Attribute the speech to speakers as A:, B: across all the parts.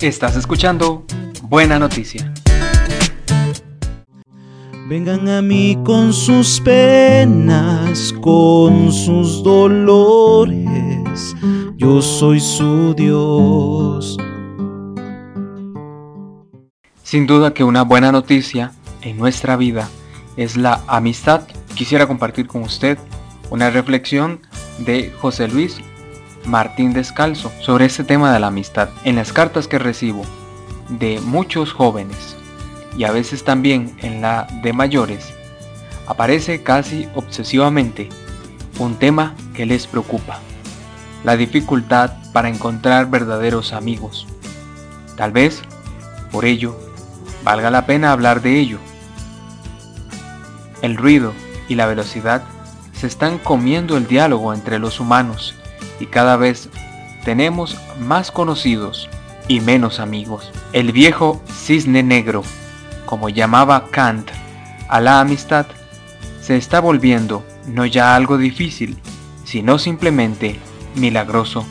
A: Estás escuchando Buena Noticia.
B: Vengan a mí con sus penas, con sus dolores, yo soy su Dios.
A: Sin duda que una buena noticia en nuestra vida es la amistad. Quisiera compartir con usted una reflexión de José Luis Martín Descalzo sobre este tema de la amistad. En las cartas que recibo de muchos jóvenes y a veces también en la de mayores, aparece casi obsesivamente un tema que les preocupa, la dificultad para encontrar verdaderos amigos. Tal vez, por ello, valga la pena hablar de ello. El ruido y la velocidad se están comiendo el diálogo entre los humanos y cada vez tenemos más conocidos y menos amigos. El viejo cisne negro, como llamaba Kant a la amistad, se está volviendo no ya algo difícil, sino simplemente milagroso.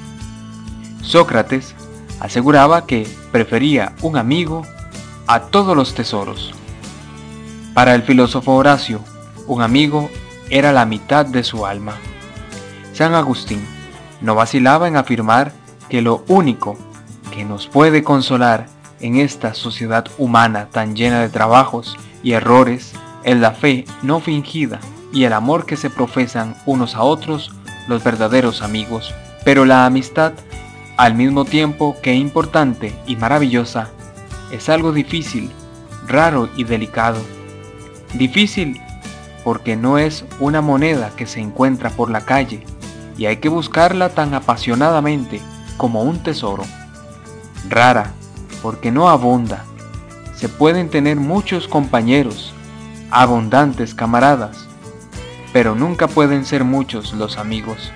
A: Sócrates aseguraba que prefería un amigo a todos los tesoros. Para el filósofo Horacio, un amigo era la mitad de su alma. San Agustín no vacilaba en afirmar que lo único que nos puede consolar en esta sociedad humana tan llena de trabajos y errores es la fe no fingida y el amor que se profesan unos a otros los verdaderos amigos. Pero la amistad, al mismo tiempo que importante y maravillosa, es algo difícil, raro y delicado. Difícil porque no es una moneda que se encuentra por la calle, y hay que buscarla tan apasionadamente como un tesoro. Rara, porque no abunda. Se pueden tener muchos compañeros, abundantes camaradas, pero nunca pueden ser muchos los amigos.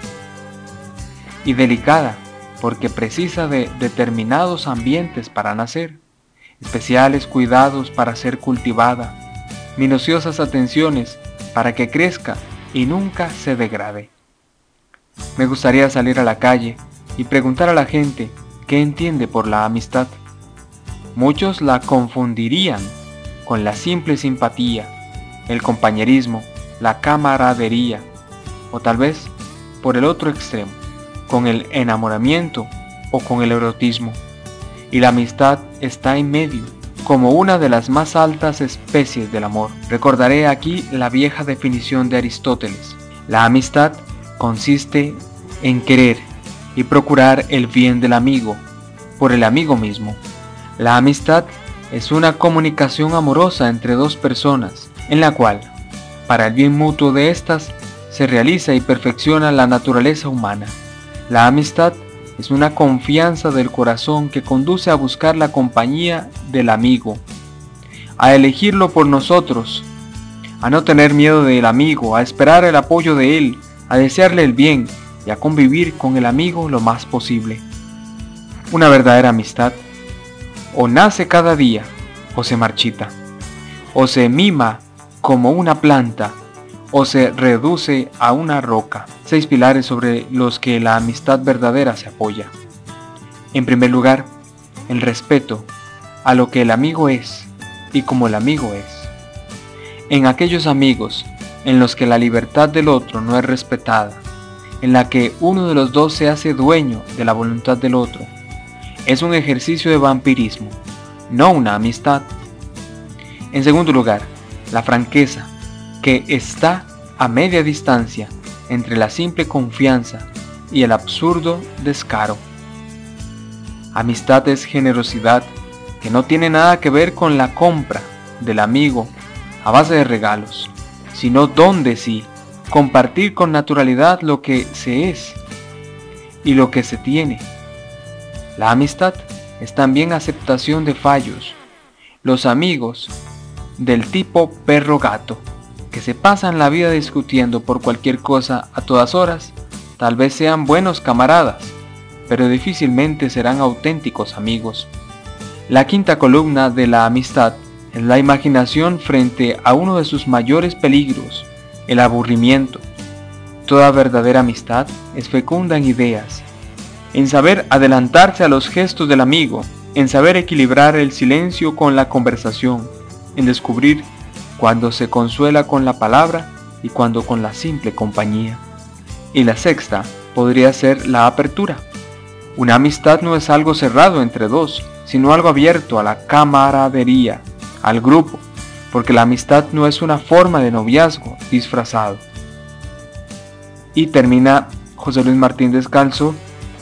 A: Y delicada, porque precisa de determinados ambientes para nacer, especiales cuidados para ser cultivada, minuciosas atenciones para que crezca y nunca se degrade. Me gustaría salir a la calle y preguntar a la gente qué entiende por la amistad. Muchos la confundirían con la simple simpatía, el compañerismo, la camaradería, o tal vez, por el otro extremo, con el enamoramiento o con el erotismo. Y la amistad está en medio, como una de las más altas especies del amor. Recordaré aquí la vieja definición de Aristóteles. La amistad consiste en querer y procurar el bien del amigo por el amigo mismo. La amistad es una comunicación amorosa entre dos personas, en la cual, para el bien mutuo de éstas, se realiza y perfecciona la naturaleza humana. La amistad es una confianza del corazón que conduce a buscar la compañía del amigo, a elegirlo por nosotros, a no tener miedo del amigo, a esperar el apoyo de él, a desearle el bien y a convivir con el amigo lo más posible. Una verdadera amistad o nace cada día o se marchita, o se mima como una planta o se reduce a una roca. Seis pilares sobre los que la amistad verdadera se apoya. En primer lugar, el respeto a lo que el amigo es y como el amigo es. En aquellos amigos en los que la libertad del otro no es respetada, en la que uno de los dos se hace dueño de la voluntad del otro, es un ejercicio de vampirismo, no una amistad. En segundo lugar, la franqueza, que está a media distancia entre la simple confianza y el absurdo descaro. Amistad es generosidad que no tiene nada que ver con la compra del amigo a base de regalos sino donde sí, compartir con naturalidad lo que se es y lo que se tiene. La amistad es también aceptación de fallos. Los amigos del tipo perro-gato, que se pasan la vida discutiendo por cualquier cosa a todas horas, tal vez sean buenos camaradas, pero difícilmente serán auténticos amigos. La quinta columna de la amistad en la imaginación frente a uno de sus mayores peligros, el aburrimiento. Toda verdadera amistad es fecunda en ideas, en saber adelantarse a los gestos del amigo en saber equilibrar el silencio con la conversación, en descubrir cuando se consuela con la palabra y cuando con la simple compañía. Y la sexta podría ser la apertura. Una amistad no es algo cerrado entre dos, sino algo abierto a la camaradería, al grupo, porque la amistad no es una forma de noviazgo disfrazado. Y termina José Luis Martín Descalzo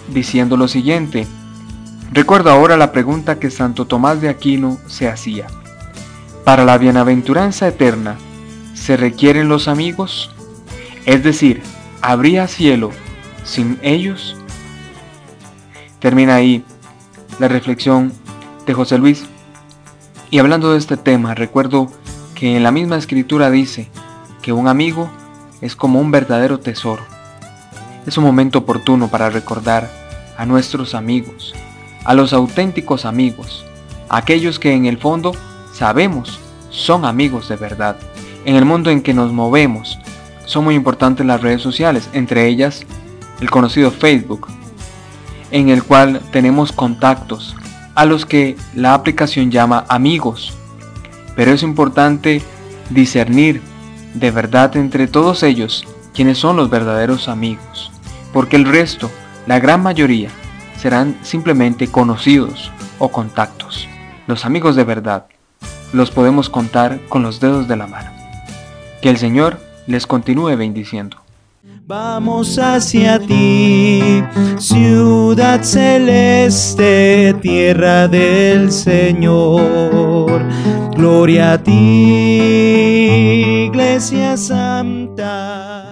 A: diciendo lo siguiente, recuerdo ahora la pregunta que Santo Tomás de Aquino se hacía. Para la bienaventuranza eterna, ¿se requieren los amigos? Es decir, ¿habría cielo sin ellos? Termina ahí la reflexión de José Luis. Y hablando de este tema, recuerdo que en la misma escritura dice que un amigo es como un verdadero tesoro. Es un momento oportuno para recordar a nuestros amigos, a los auténticos amigos, aquellos que en el fondo sabemos son amigos de verdad. En el mundo en que nos movemos, son muy importantes las redes sociales, entre ellas el conocido Facebook, en el cual tenemos contactos a los que la aplicación llama amigos. Pero es importante discernir de verdad entre todos ellos quiénes son los verdaderos amigos, porque el resto, la gran mayoría, serán simplemente conocidos o contactos. Los amigos de verdad los podemos contar con los dedos de la mano. Que el Señor les continúe bendiciendo.
B: Vamos hacia ti, ciudad celeste, tierra del Señor. Gloria a ti, iglesia santa.